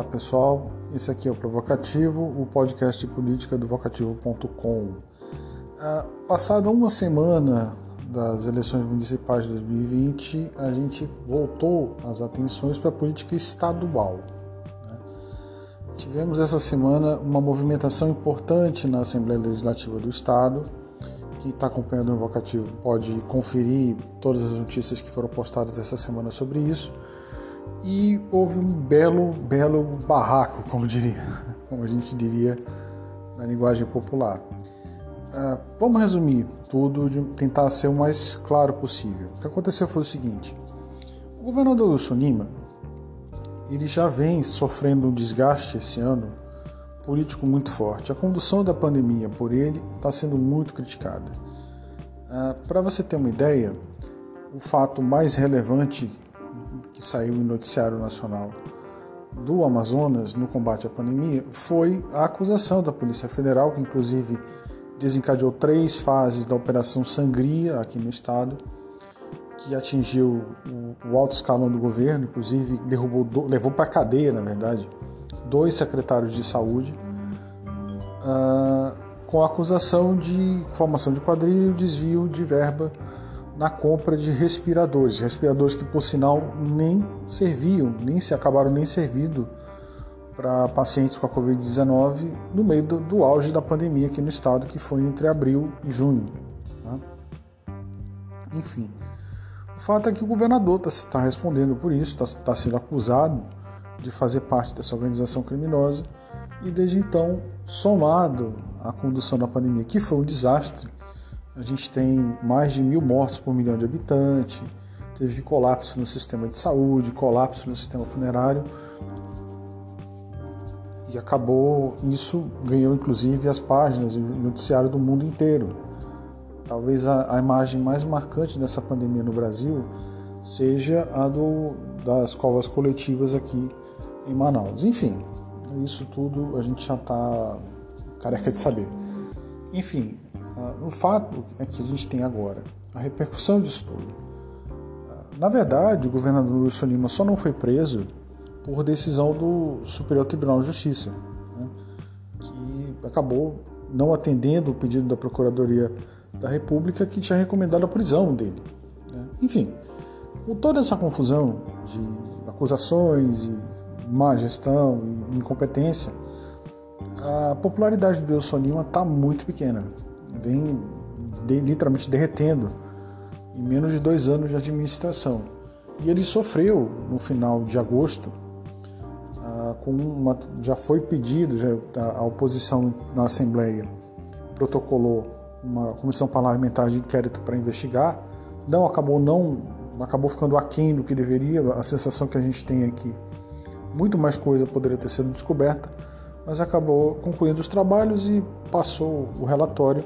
Olá pessoal, esse aqui é o Provocativo, o podcast de política do vocativo.com. Ah, passada uma semana das eleições municipais de 2020, a gente voltou as atenções para a política estadual. Né? Tivemos essa semana uma movimentação importante na Assembleia Legislativa do Estado. Quem está acompanhando o Vocativo pode conferir todas as notícias que foram postadas essa semana sobre isso e houve um belo, belo barraco, como diria, como a gente diria na linguagem popular. Uh, vamos resumir tudo, de tentar ser o mais claro possível. O que aconteceu foi o seguinte: o governador Wilson Lima ele já vem sofrendo um desgaste esse ano político muito forte. A condução da pandemia por ele está sendo muito criticada. Uh, Para você ter uma ideia, o fato mais relevante que saiu no noticiário nacional do Amazonas no combate à pandemia foi a acusação da Polícia Federal, que inclusive desencadeou três fases da Operação Sangria aqui no estado, que atingiu o, alto escalão do governo, inclusive derrubou, levou para a cadeia, na verdade, dois secretários de saúde, uh, com a acusação de formação de quadrilha e desvio de verba na compra de respiradores, respiradores que por sinal nem serviam, nem se acabaram nem servindo para pacientes com a Covid-19 no meio do, do, auge da pandemia aqui no estado, que foi entre abril e junho. Né? Enfim, o fato é que o governador está tá respondendo por isso, está tá sendo acusado de fazer parte dessa organização criminosa e desde então, somado à condução da pandemia, que foi um desastre, a gente tem mais de mil mortos por milhão de habitantes, teve colapso no sistema de saúde, colapso no sistema funerário. E acabou, isso ganhou inclusive as páginas e o noticiário do mundo inteiro. Talvez a, a, imagem mais marcante dessa pandemia no Brasil seja a do, das covas coletivas aqui em Manaus. Enfim, isso tudo a gente já está careca de saber. Enfim, o fato é que a gente tem agora a repercussão disso tudo. Ah, na verdade, o governador Wilson Lima só não foi preso por decisão do Superior Tribunal de Justiça, né, que acabou não atendendo o pedido da Procuradoria da República que tinha recomendado a prisão dele. Né. Enfim, com toda essa confusão de acusações e má gestão e incompetência, a popularidade do Wilson Lima está muito pequena vem de, literalmente derretendo em menos de dois anos de administração. E ele sofreu no final de agosto, ah, com uma, já foi pedido, já, a, a oposição na Assembleia protocolou uma comissão parlamentar de inquérito para investigar, não acabou não acabou ficando aquém do que deveria, a sensação que a gente tem aqui, muito mais coisa poderia ter sido descoberta, mas acabou concluindo os trabalhos e passou o relatório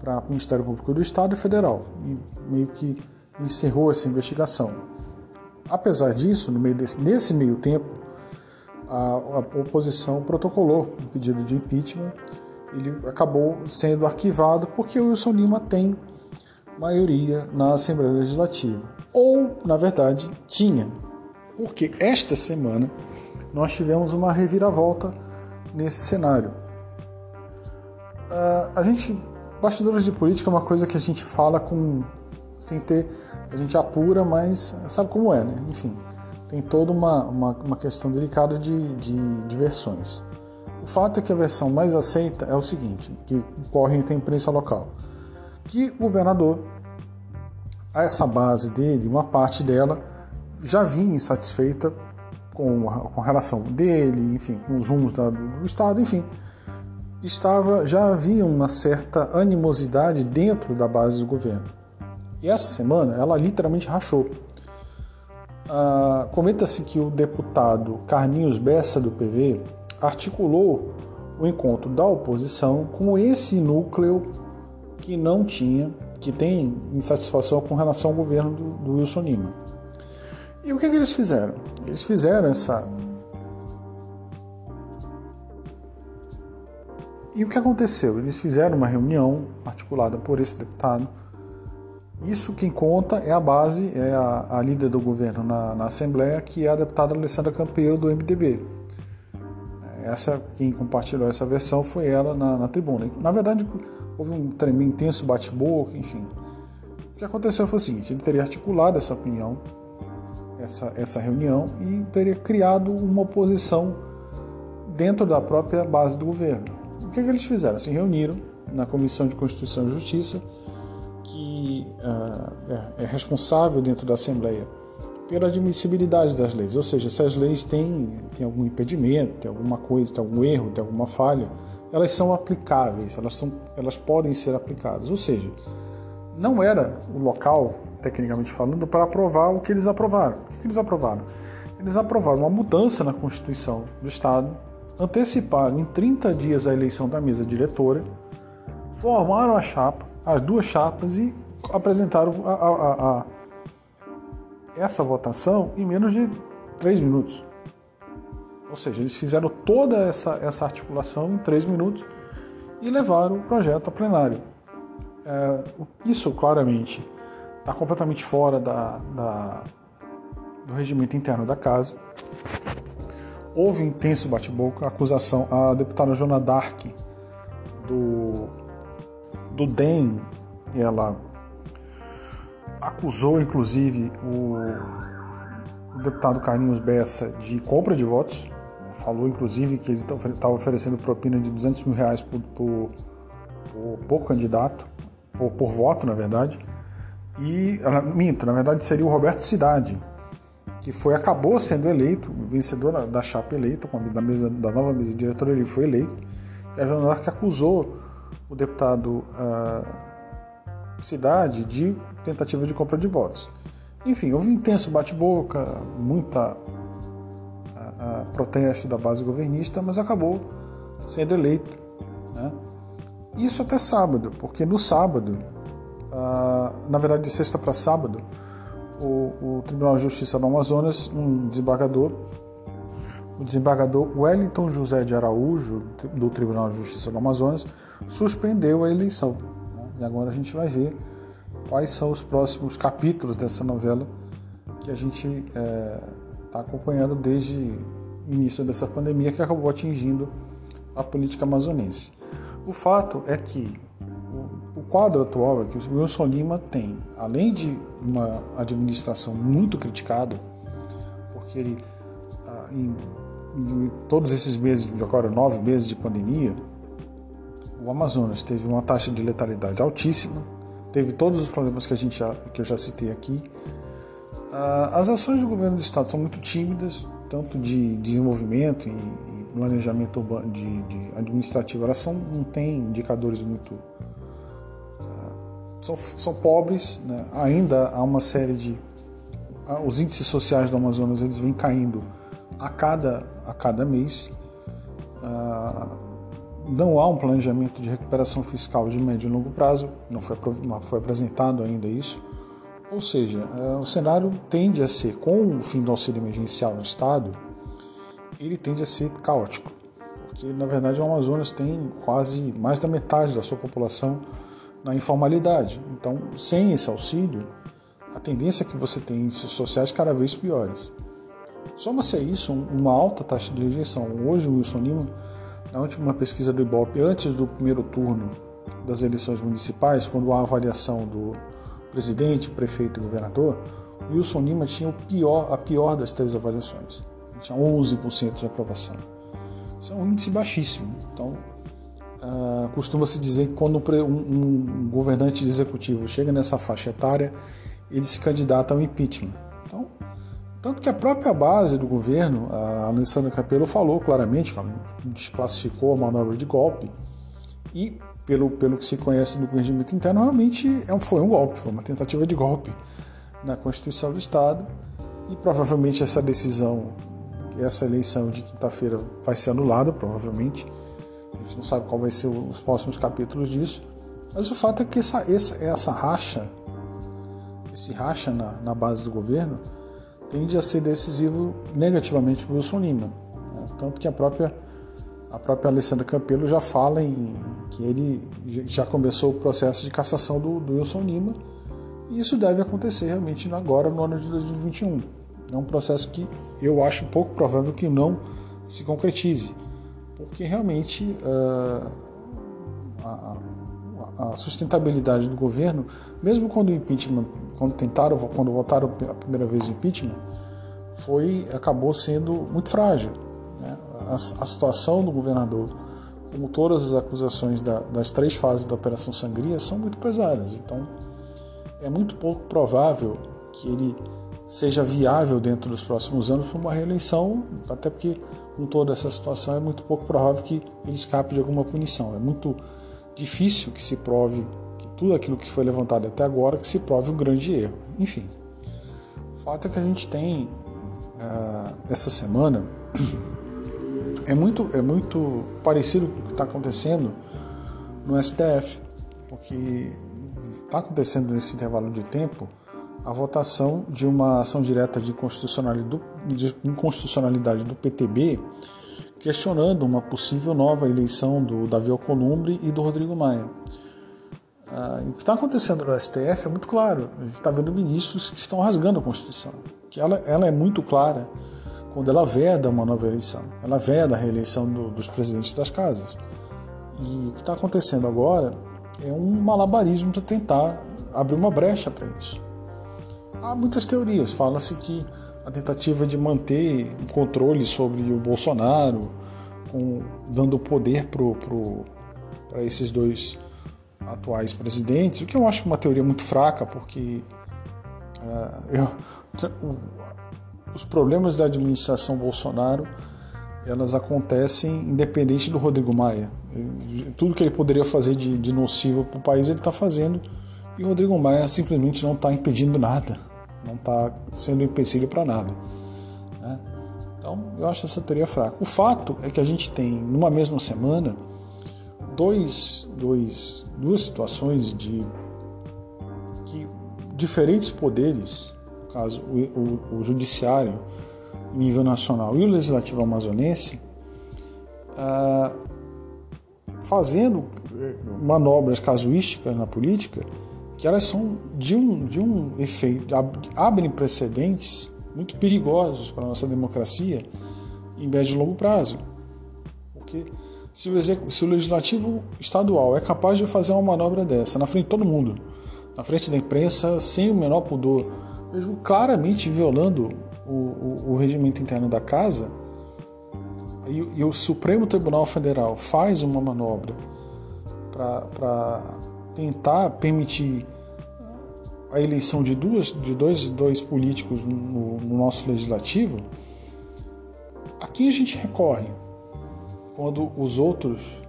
para o Ministério Público do Estado e Federal e meio que encerrou essa investigação. Apesar disso, meio desse, nesse meio tempo, a, a oposição protocolou um pedido de impeachment. Ele acabou sendo arquivado porque o Wilson Lima tem maioria na Assembleia Legislativa. Ou, na verdade, tinha. Porque esta semana nós tivemos uma reviravolta nesse cenário. Uh, a gente Bastidores de política é uma coisa que a gente fala com sem ter, a gente apura, mas sabe como é, né? Enfim, tem toda uma, uma, uma questão delicada de, de, de, versões. O fato é que a versão mais aceita é o seguinte, que corre entre a imprensa local, que o governador, a essa base dele, uma parte dela, já vinha insatisfeita com a, com a relação dele, enfim, com os rumos da, do Estado, enfim, estava já havia uma certa animosidade dentro da base do governo. E essa semana ela literalmente rachou. Ah, Comenta-se que o deputado Carlinhos Bessa do PV articulou o encontro da oposição com esse núcleo que não tinha, que tem insatisfação com relação ao governo do, do Wilson Lima. E o que, que eles fizeram? Eles fizeram essa E o que aconteceu? Eles fizeram uma reunião articulada por esse deputado. Isso quem conta é a base, é a, a líder do governo na, na, Assembleia, que é a deputada Alessandra Campeiro, do MDB. essa quem compartilhou essa versão foi ela na, na tribuna. Na verdade, houve um tremendo intenso bate-boca, enfim. O que aconteceu foi o seguinte: ele teria articulado essa opinião, essa, essa reunião, e teria criado uma oposição dentro da própria base do governo. O que, que eles fizeram? Se reuniram na Comissão de Constituição e Justiça, que uh, é, é responsável dentro da Assembleia pela admissibilidade das leis, ou seja, se as leis têm, têm algum impedimento, tem alguma coisa, tem algum erro, tem alguma falha, elas são aplicáveis, elas, são, elas podem ser aplicadas. Ou seja, não era o local, tecnicamente falando, para aprovar o que eles aprovaram. O que eles aprovaram? Eles aprovaram uma mudança na Constituição do Estado, anteciparam em 30 dias a eleição da mesa diretora, formaram a chapa, as duas chapas e apresentaram a, a, a essa votação em menos de três minutos. Ou seja, eles fizeram toda essa, essa articulação em três minutos e levaram o projeto a plenário. É, isso, claramente, está completamente fora da, da, do regimento interno da casa. Houve intenso bate-boca, acusação. A deputada Jona Dark, do, do DEM, ela acusou inclusive o, o deputado Carlinhos Bessa de compra de votos. Falou inclusive que ele estava oferecendo propina de 200 mil reais por, por, por, por candidato, por, por, voto, na verdade. E, minto, na verdade seria o Roberto Cidade, que foi acabou sendo eleito, vencedor da, chapa eleita, da, mesa, da nova mesa diretora, ele foi eleito. E a Joana que acusou o deputado. Uh, cidade de tentativa de compra de votos. Enfim, houve um intenso bate-boca, muita a, a, protesto da base governista, mas acabou sendo eleito. Né? Isso até sábado, porque no sábado, na verdade de sexta para sábado, o, o, Tribunal de Justiça do Amazonas, um desembargador, o desembargador Wellington José de Araújo, do Tribunal de Justiça do Amazonas, suspendeu a eleição. E agora a gente vai ver quais são os próximos capítulos dessa novela que a gente está é, tá acompanhando desde o início dessa pandemia que acabou atingindo a política amazonense. O fato é que quadro atual é que o Wilson Lima tem, além de uma administração muito criticada, porque ele, ah, em, em todos esses meses, agora nove meses de pandemia, o Amazonas teve uma taxa de letalidade altíssima, teve todos os problemas que, a gente já, que eu já citei aqui. Ah, as ações do governo do estado são muito tímidas, tanto de desenvolvimento e, planejamento de, de administrativo, elas são, não têm indicadores muito. Ah, são, são pobres, né? ainda há uma série de. Ah, os índices sociais do Amazonas eles vêm caindo a cada, a cada mês não há um planejamento de recuperação fiscal de médio e longo prazo, não foi, não foi apresentado ainda isso. Ou seja, é, o cenário tende a ser, com o fim do auxílio emergencial no Estado, ele tende a ser caótico. Porque, na verdade, o Amazonas tem quase mais da metade da sua população na informalidade. Então, sem esse auxílio, a tendência é que você tem índices sociais cada vez piores. Soma-se a isso uma alta taxa de rejeição. Hoje, o Wilson Lima na última pesquisa do Ibope, antes do primeiro turno das eleições municipais, quando há avaliação do presidente, prefeito e governador, Wilson Lima tinha o pior, a pior das três avaliações. Ele tinha 11% de aprovação. Isso é um índice baixíssimo. Então, uh, costuma-se dizer que quando um, um, governante executivo chega nessa faixa etária, ele se candidata ao impeachment. Então, tanto que a própria base do governo, a Alessandra Capello, falou claramente, desclassificou a manobra de golpe e, pelo, pelo que se conhece no regimento interno, realmente é foi um golpe, foi uma tentativa de golpe na Constituição do Estado e provavelmente essa decisão, essa eleição de quinta-feira vai ser anulada, provavelmente. A gente não sabe qual vai ser os próximos capítulos disso, mas o fato é que essa, essa, essa racha, esse racha na, na base do governo, tende a ser decisivo negativamente para o Wilson Lima. Né? Tanto que a própria, a própria Alessandra Campelo já fala em que ele já começou o processo de cassação do, do Wilson Lima e isso deve acontecer realmente agora no ano de 2021. É um processo que eu acho pouco provável que não se concretize. Porque realmente uh, a, a, sustentabilidade do governo, mesmo quando o impeachment, quando tentaram, quando votaram a primeira vez o impeachment, foi acabou sendo muito frágil. Né? A, a, situação do governador, como todas as acusações da, das três fases da Operação Sangria, são muito pesadas. Então, é muito pouco provável que ele seja viável dentro dos próximos anos para uma reeleição, até porque com toda essa situação é muito pouco provável que ele escape de alguma punição. É muito difícil que se prove que tudo aquilo que foi levantado até agora que se prove um grande erro. Enfim, o fato é que a gente tem uh, essa semana é muito é muito parecido com o que está acontecendo no STF, porque está acontecendo nesse intervalo de tempo a votação de uma ação direta de inconstitucionalidade do PTB, questionando uma possível nova eleição do Davi Alcolumbre e do Rodrigo Maia. Ah, o que está acontecendo no STF é muito claro. A gente está vendo ministros que estão rasgando a Constituição. Que ela, ela é muito clara quando ela veda uma nova eleição. Ela veda a reeleição do, dos presidentes das casas. E o que está acontecendo agora é um malabarismo para tentar abrir uma brecha para isso. Há muitas teorias. Fala-se que a tentativa de manter o controle sobre o Bolsonaro, com, dando poder para esses dois atuais presidentes, o que eu acho uma teoria muito fraca, porque uh, eu, os problemas da administração Bolsonaro elas acontecem independente do Rodrigo Maia. Tudo que ele poderia fazer de, de nocivo para o país ele está fazendo e o Rodrigo Maia simplesmente não está impedindo nada não está sendo empecilho para nada. Né? Então, eu acho essa teoria fraca. O fato é que a gente tem, numa mesma semana, dois, dois, duas situações de que diferentes poderes, no caso o, o, o judiciário em nível nacional e o legislativo amazonense, ah, fazendo eh, manobras casuísticas na política que elas são de um, de um efeito, abrem precedentes muito perigosos para a nossa democracia em médio e longo prazo. Porque se o, se o legislativo estadual é capaz de fazer uma manobra dessa na frente de todo mundo, na frente da imprensa, sem o menor pudor, mesmo claramente violando o, o, o regimento interno da casa, e, e o Supremo Tribunal Federal faz uma manobra para tentar permitir a eleição de, duas, de dois, dois políticos no, no nosso legislativo, a quem a gente recorre quando os outros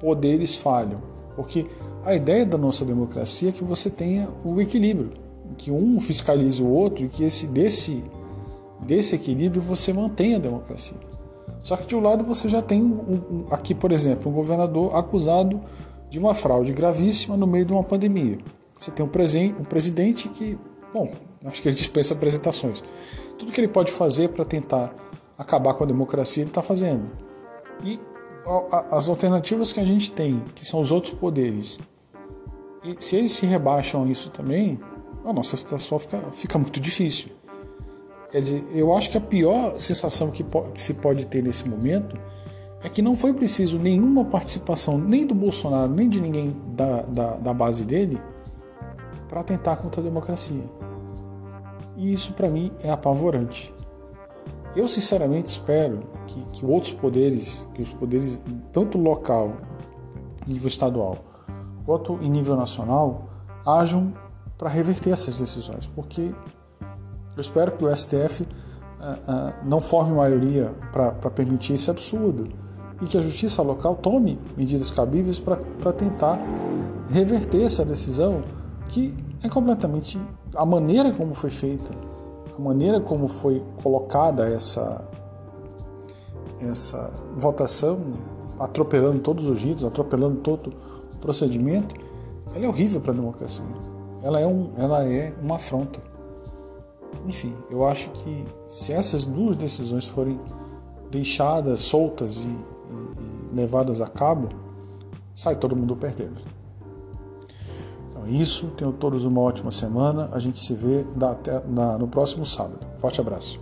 poderes falham? Porque a ideia da nossa democracia é que você tenha o equilíbrio, que um fiscalize o outro e que esse desse, desse equilíbrio você mantenha a democracia. Só que de um lado você já tem um, um, aqui, por exemplo, um governador acusado de uma fraude gravíssima no meio de uma pandemia. Você tem um, um presidente que, bom, acho que ele dispensa apresentações. Tudo que ele pode fazer para tentar acabar com a democracia, ele está fazendo. E as alternativas que a gente tem, que são os outros poderes, e se eles se rebaixam isso também, a nossa situação fica, fica muito difícil. Quer dizer, eu acho que a pior sensação que, que se pode ter nesse momento é que não foi preciso nenhuma participação nem do Bolsonaro, nem de ninguém da, da, da base dele para tentar contra a democracia. E isso para mim é apavorante. Eu sinceramente espero que, que outros poderes, que os poderes tanto local, nível estadual, quanto em nível nacional, ajam para reverter essas decisões, porque eu espero que o STF uh, uh, não forme maioria para permitir esse absurdo e que a justiça local tome medidas cabíveis para tentar reverter essa decisão que é completamente a maneira como foi feita, a maneira como foi colocada essa essa votação, atropelando todos os ritos, atropelando todo o procedimento, ela é horrível para a democracia. Ela é, um, ela é uma afronta. Enfim, eu acho que se essas duas decisões forem deixadas soltas e levadas a cabo, sai todo mundo perdendo. Então, isso. Tenham todos uma ótima semana. A gente se vê no próximo sábado. Forte abraço.